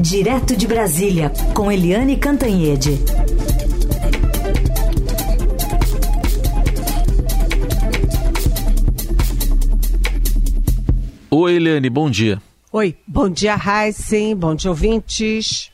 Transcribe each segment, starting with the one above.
Direto de Brasília, com Eliane Cantanhede. Oi, Eliane, bom dia. Oi, bom dia, Heisen, bom dia, ouvintes.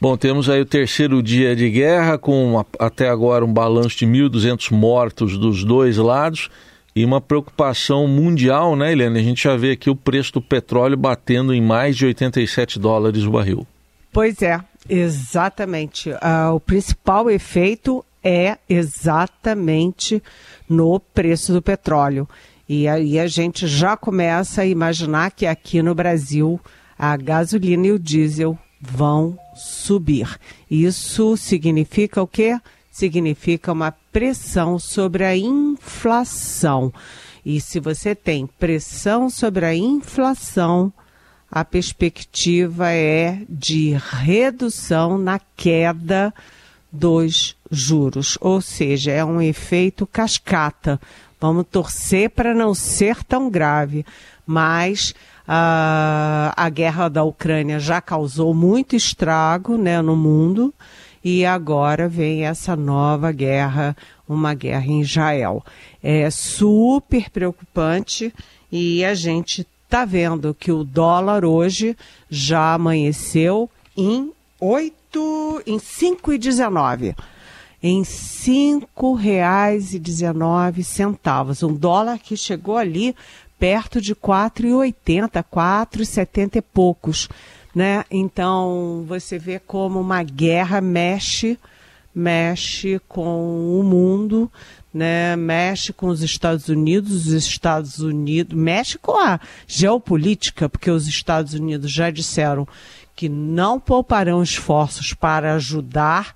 Bom, temos aí o terceiro dia de guerra, com até agora um balanço de 1.200 mortos dos dois lados e uma preocupação mundial, né, Helena? A gente já vê aqui o preço do petróleo batendo em mais de 87 dólares o barril. Pois é, exatamente. Uh, o principal efeito é exatamente no preço do petróleo. E aí a gente já começa a imaginar que aqui no Brasil a gasolina e o diesel vão subir. Isso significa o quê? Significa uma pressão sobre a inflação. E se você tem pressão sobre a inflação, a perspectiva é de redução na queda dos juros, ou seja, é um efeito cascata. Vamos torcer para não ser tão grave, mas uh, a guerra da Ucrânia já causou muito estrago né, no mundo e agora vem essa nova guerra, uma guerra em Israel. É super preocupante e a gente está vendo que o dólar hoje já amanheceu em 8, em 5,19 em R$ 5,19. Um dólar que chegou ali perto de 4,80, 4,70 e poucos né? Então você vê como uma guerra mexe, mexe com o mundo, né? Mexe com os Estados Unidos, os Estados Unidos mexe com a geopolítica, porque os Estados Unidos já disseram que não pouparão esforços para ajudar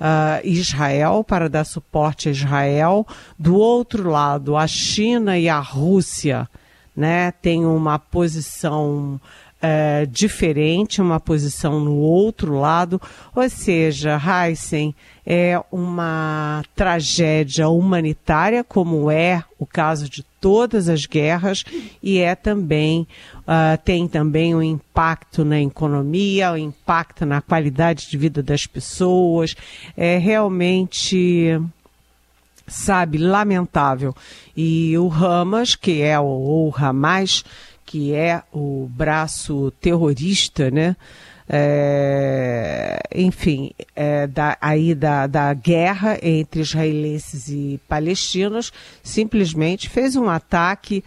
uh, Israel, para dar suporte a Israel. Do outro lado, a China e a Rússia, né, têm uma posição é, diferente, uma posição no outro lado. Ou seja, Heisen é uma tragédia humanitária, como é o caso de todas as guerras, e é também uh, tem também um impacto na economia, um impacto na qualidade de vida das pessoas. É realmente sabe, lamentável. E o Hamas, que é o, o Hamas, que é o braço terrorista, né? É, enfim, é, da, aí da, da guerra entre israelenses e palestinos, simplesmente fez um ataque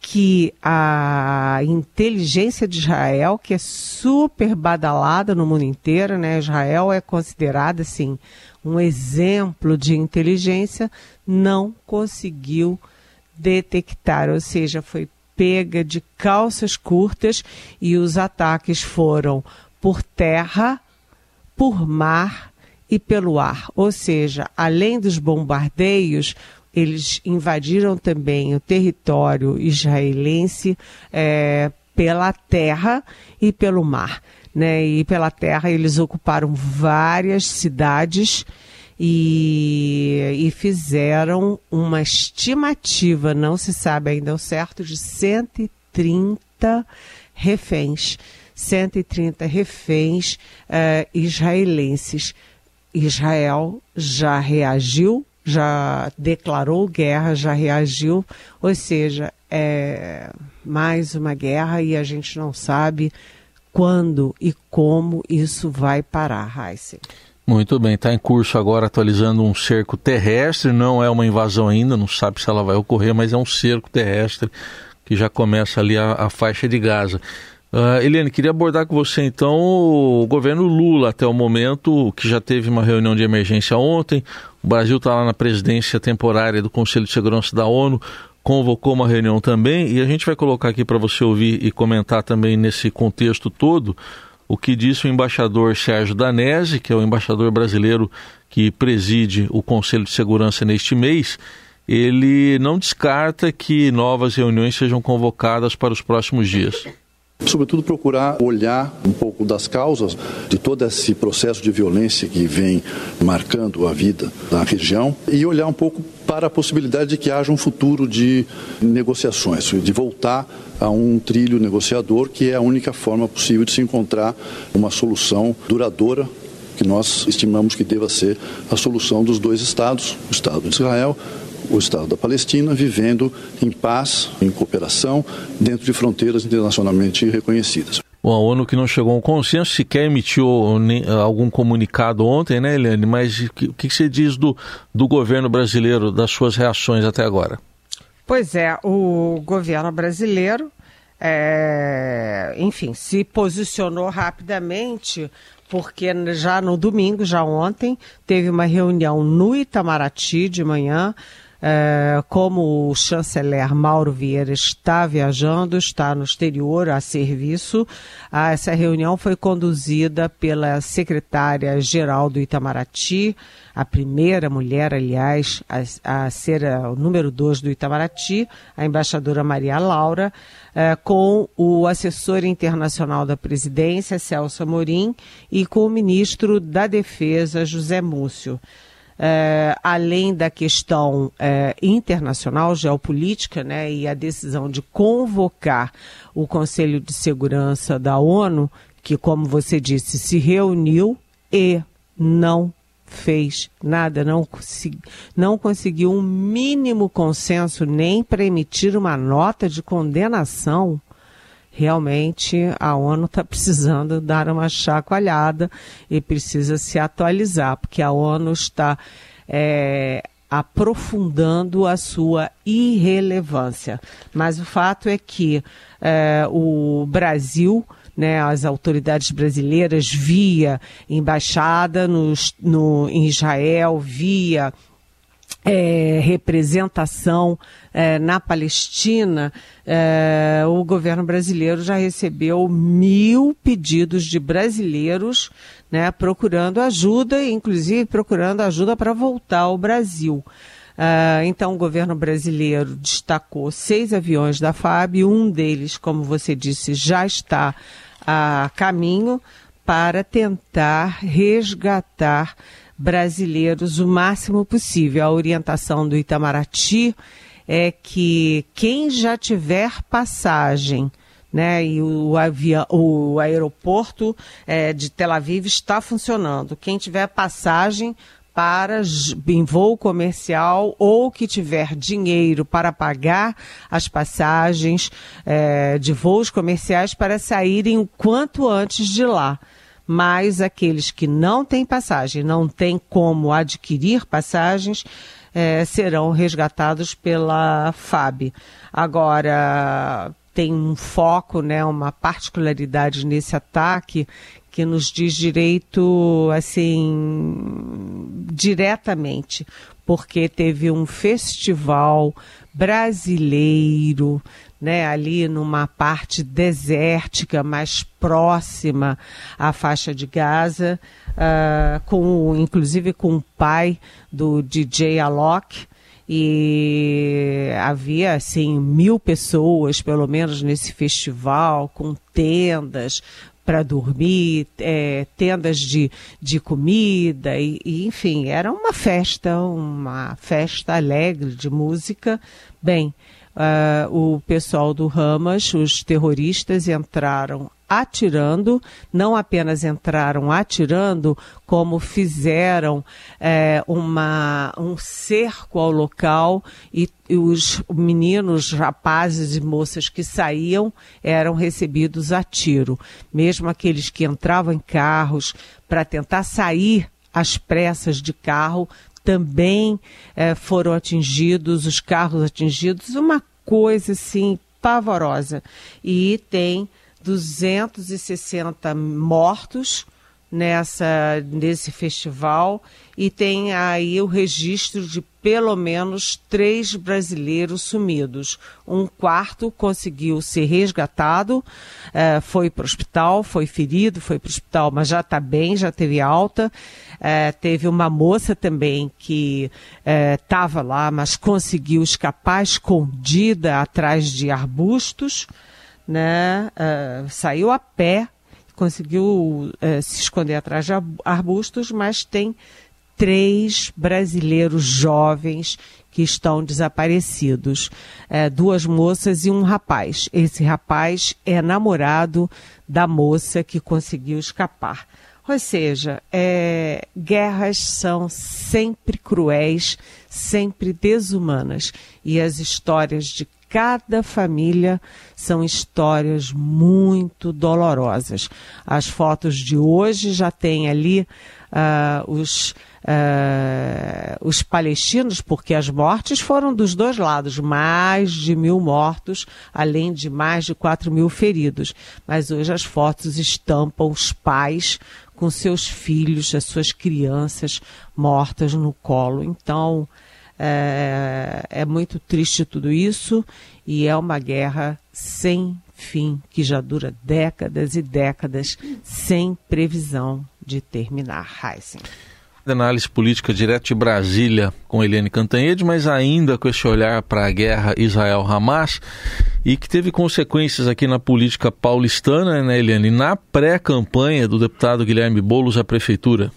que a inteligência de Israel, que é super badalada no mundo inteiro, né? Israel é considerada assim um exemplo de inteligência, não conseguiu detectar, ou seja, foi pega de calças curtas e os ataques foram por terra, por mar e pelo ar. Ou seja, além dos bombardeios, eles invadiram também o território israelense é, pela terra e pelo mar. Né? E pela terra eles ocuparam várias cidades e, e fizeram uma estimativa, não se sabe ainda o certo, de 130 reféns. 130 reféns uh, israelenses. Israel já reagiu, já declarou guerra, já reagiu, ou seja, é mais uma guerra e a gente não sabe quando e como isso vai parar, Heisen. Muito bem, está em curso agora atualizando um cerco terrestre, não é uma invasão ainda, não sabe se ela vai ocorrer, mas é um cerco terrestre que já começa ali a, a faixa de Gaza. Uh, Eliane, queria abordar com você então o governo Lula até o momento, que já teve uma reunião de emergência ontem. O Brasil está lá na presidência temporária do Conselho de Segurança da ONU, convocou uma reunião também, e a gente vai colocar aqui para você ouvir e comentar também nesse contexto todo o que disse o embaixador Sérgio Danese, que é o embaixador brasileiro que preside o Conselho de Segurança neste mês. Ele não descarta que novas reuniões sejam convocadas para os próximos dias. Sobretudo procurar olhar um pouco das causas de todo esse processo de violência que vem marcando a vida da região e olhar um pouco para a possibilidade de que haja um futuro de negociações, de voltar a um trilho negociador, que é a única forma possível de se encontrar uma solução duradoura que nós estimamos que deva ser a solução dos dois estados, o Estado de Israel o Estado da Palestina vivendo em paz, em cooperação, dentro de fronteiras internacionalmente reconhecidas. Bom, a ONU que não chegou a um consenso, sequer emitiu algum comunicado ontem, né, Eliane? Mas o que, que você diz do, do governo brasileiro, das suas reações até agora? Pois é, o governo brasileiro, é, enfim, se posicionou rapidamente porque já no domingo, já ontem, teve uma reunião no Itamaraty de manhã é, como o chanceler Mauro Vieira está viajando, está no exterior a serviço, essa reunião foi conduzida pela secretária-geral do Itamaraty, a primeira mulher, aliás, a, a ser a, o número dois do Itamaraty, a embaixadora Maria Laura, é, com o assessor internacional da presidência, Celso Amorim, e com o ministro da Defesa, José Múcio é, além da questão é, internacional, geopolítica, né, e a decisão de convocar o Conselho de Segurança da ONU, que, como você disse, se reuniu e não fez nada, não, não conseguiu um mínimo consenso nem para emitir uma nota de condenação realmente a ONU está precisando dar uma chacoalhada e precisa se atualizar, porque a ONU está é, aprofundando a sua irrelevância. Mas o fato é que é, o Brasil. Né, as autoridades brasileiras via embaixada no, no, em Israel, via é, representação é, na Palestina, é, o governo brasileiro já recebeu mil pedidos de brasileiros né, procurando ajuda, inclusive procurando ajuda para voltar ao Brasil. Uh, então, o governo brasileiro destacou seis aviões da FAB, um deles, como você disse, já está a caminho para tentar resgatar brasileiros o máximo possível. A orientação do Itamaraty é que quem já tiver passagem né? E o, avião, o aeroporto é, de Tel Aviv está funcionando. Quem tiver passagem para em voo comercial ou que tiver dinheiro para pagar as passagens é, de voos comerciais para saírem o quanto antes de lá mas aqueles que não têm passagem, não têm como adquirir passagens, é, serão resgatados pela FAB. Agora, tem um foco, né, uma particularidade nesse ataque que nos diz direito, assim, diretamente, porque teve um festival brasileiro né, ali numa parte desértica mais próxima à faixa de Gaza, uh, com, inclusive com o pai do DJ Alok, e havia assim mil pessoas pelo menos nesse festival com tendas para dormir, é, tendas de, de comida e, e, enfim era uma festa, uma festa alegre de música. Bem, uh, o pessoal do Hamas, os terroristas, entraram atirando, não apenas entraram atirando, como fizeram é, uma, um cerco ao local e, e, os meninos, rapazes e moças que saíam eram recebidos a tiro. Mesmo aqueles que entravam em carros para tentar sair às pressas de carro também é, foram atingidos, os carros atingidos, uma coisa assim pavorosa. E tem 260 mortos nessa nesse festival e tem aí o registro de pelo menos três brasileiros sumidos. Um quarto conseguiu ser resgatado, eh, foi para o hospital, foi ferido, foi para o hospital, mas já está bem, já teve alta. Eh, teve uma moça também que estava eh, lá, mas conseguiu escapar escondida atrás de arbustos né, uh, saiu a pé, conseguiu uh, se esconder atrás de arbustos, mas tem três brasileiros jovens que estão desaparecidos. É, duas moças e um rapaz. Esse rapaz é namorado da moça que conseguiu escapar. Ou seja, é, guerras são sempre cruéis, sempre desumanas. E as histórias de cada família são histórias muito dolorosas. As fotos de hoje já tem ali uh, os uh, os palestinos, porque as mortes foram dos dois lados, mais de mil mortos, além de mais de quatro mil feridos. Mas hoje as fotos estampam os pais com seus filhos, as suas crianças mortas no colo. Então, é, é, muito triste tudo isso e é uma guerra sem fim que já dura décadas e décadas sem previsão de terminar. Heisen análise política direto de Brasília com Eliane Cantanhede, mas ainda com esse olhar para a guerra Israel-Hamas e que teve consequências aqui na política paulistana, né, Eliane, na pré-campanha do deputado Guilherme Boulos à prefeitura.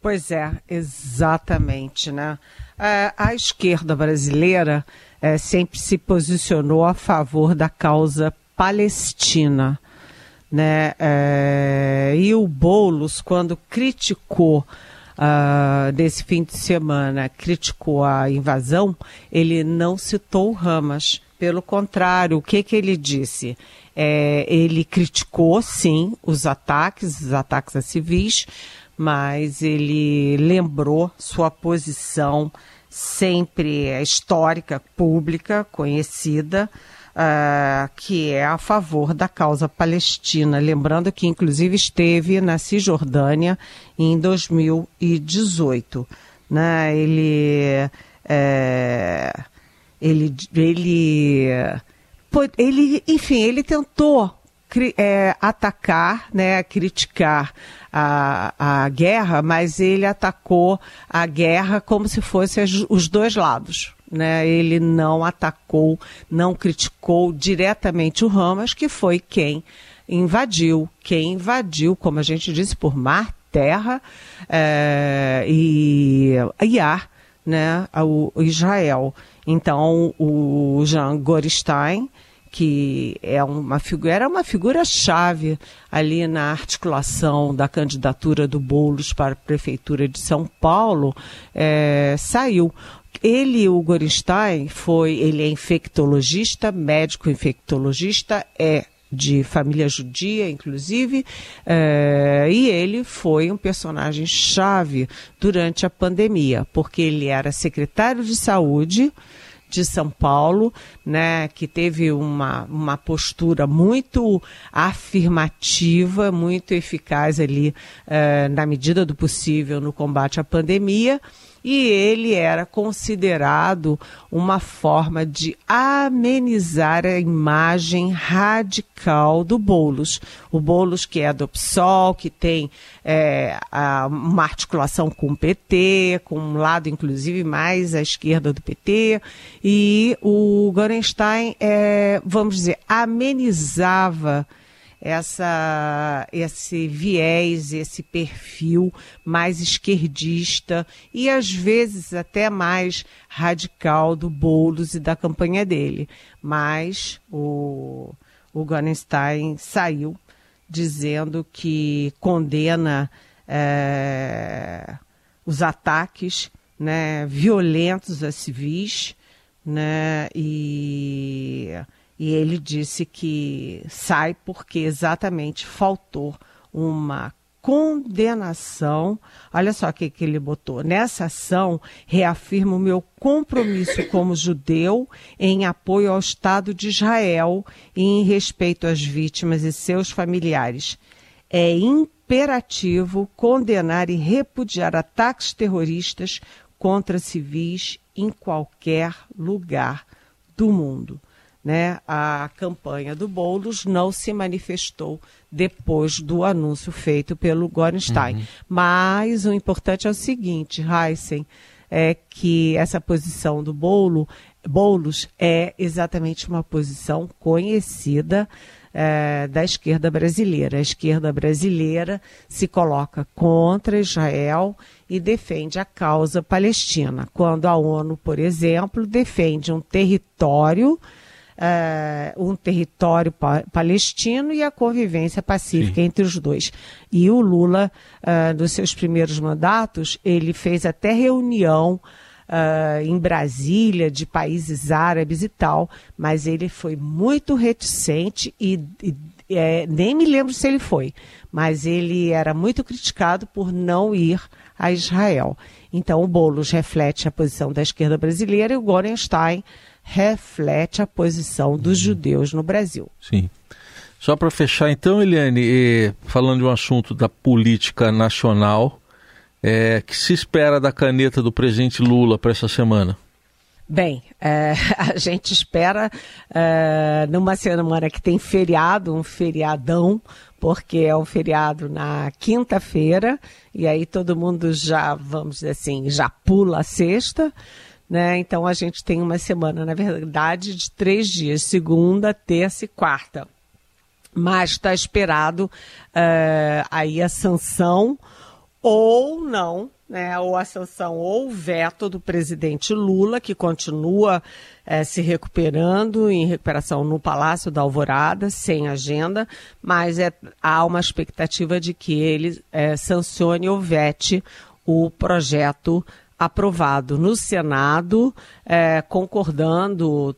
Pois é, exatamente, né? É, a esquerda brasileira é, sempre se posicionou a favor da causa palestina, né? É, e o Boulos, quando criticou uh, desse fim de semana criticou a invasão, ele não citou o Hamas. Pelo contrário, o que, que ele disse? É, ele criticou, sim, os ataques, os ataques a civis, mas ele lembrou sua posição sempre histórica, pública, conhecida, uh, que é a favor da causa palestina. Lembrando que, inclusive, esteve na Cisjordânia em 2018. Né? Ele, é, ele, ele, ele, enfim, ele tentou é, atacar, né, criticar a, a guerra, mas ele atacou a guerra como se fosse os dois lados né, ele não atacou, não criticou diretamente o Hamas, que foi quem invadiu, quem invadiu, como a gente disse, por mar, terra é, e, e ar, né, o Israel. Então, o Jean Gorenstein, que é uma figura, era uma figura-chave ali na articulação da candidatura do Boulos para a Prefeitura de São Paulo, é, saiu. Ele, o Gorenstein, foi, ele é infectologista, médico infectologista, é de família judia, inclusive, é, e ele foi um personagem chave durante a pandemia, porque ele era secretário de saúde de São Paulo, né, que teve uma, uma postura muito afirmativa, muito eficaz ali, é, na medida do possível, no combate à pandemia e ele era considerado uma forma de amenizar a imagem radical do Boulos. O Boulos que é do PSOL, que tem é, a, uma articulação com o PT, com um lado inclusive mais à esquerda do PT, e o Gorenstein, é, vamos dizer, amenizava essa, esse viés, esse perfil mais esquerdista e às vezes até mais radical do Boulos e da campanha dele. Mas o, o Gunstein saiu dizendo que condena é, os ataques né, violentos a civis né, e e ele disse que sai porque exatamente faltou uma condenação. Olha só o que, que ele botou. Nessa ação, reafirmo o meu compromisso como judeu em apoio ao Estado de Israel e em respeito às vítimas e seus familiares. É imperativo condenar e repudiar ataques terroristas contra civis em qualquer lugar do mundo né, a campanha do Boulos não se manifestou depois do anúncio feito pelo Gorenstein. Uhum. Mas o importante é o seguinte, Heisen, é que essa posição do Bolo, Boulos é exatamente uma posição conhecida é, da esquerda brasileira. A esquerda brasileira se coloca contra Israel e defende a causa palestina, quando a ONU, por exemplo, defende um território. Uh, um território pa palestino e a convivência pacífica Sim. entre os dois. E o Lula, uh, nos seus primeiros mandatos, ele fez até reunião uh, em Brasília, de países árabes e tal, mas ele foi muito reticente e, e é, nem me lembro se ele foi, mas ele era muito criticado por não ir a Israel. Então, o Boulos reflete a posição da esquerda brasileira e o Gorenstein reflete a posição dos uhum. judeus no Brasil. Sim. Só para fechar, então, Eliane, falando de um assunto da política nacional, é, que se espera da caneta do presidente Lula para essa semana? Bem, é, a gente espera é, numa semana que tem feriado, um feriadão, porque é um feriado na quinta-feira, e aí todo mundo já, vamos dizer assim, já pula a sexta. Né? Então a gente tem uma semana, na verdade, de três dias, segunda, terça e quarta. Mas está esperado é, aí a sanção ou não, né, ou a sanção ou o veto do presidente Lula, que continua é, se recuperando em recuperação no Palácio da Alvorada, sem agenda, mas é, há uma expectativa de que ele é, sancione ou vete o projeto aprovado no Senado, é, concordando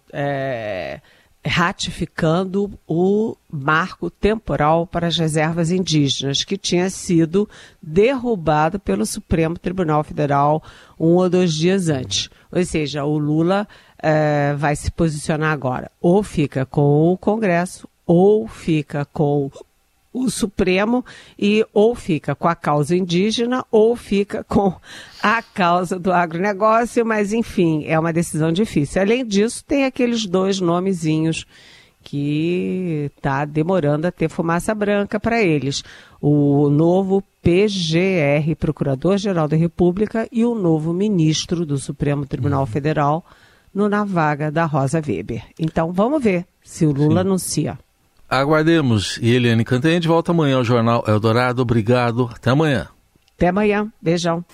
ratificando o marco temporal para as reservas indígenas, que tinha sido derrubado pelo Supremo Tribunal Federal um ou dois dias antes. Ou seja, o Lula eh, vai se posicionar agora. Ou fica com o Congresso, ou fica com o Supremo e ou fica com a causa indígena ou fica com a causa do agronegócio, mas enfim, é uma decisão difícil. Além disso, tem aqueles dois nomezinhos que está demorando a ter fumaça branca para eles. O novo PGR, Procurador-Geral da República, e o novo ministro do Supremo Tribunal uhum. Federal, no, na vaga da Rosa Weber. Então vamos ver se o Lula Sim. anuncia. Aguardemos. E Eliane Cantanhede volta amanhã ao Jornal Eldorado. Obrigado. Até amanhã. Até amanhã. Beijão.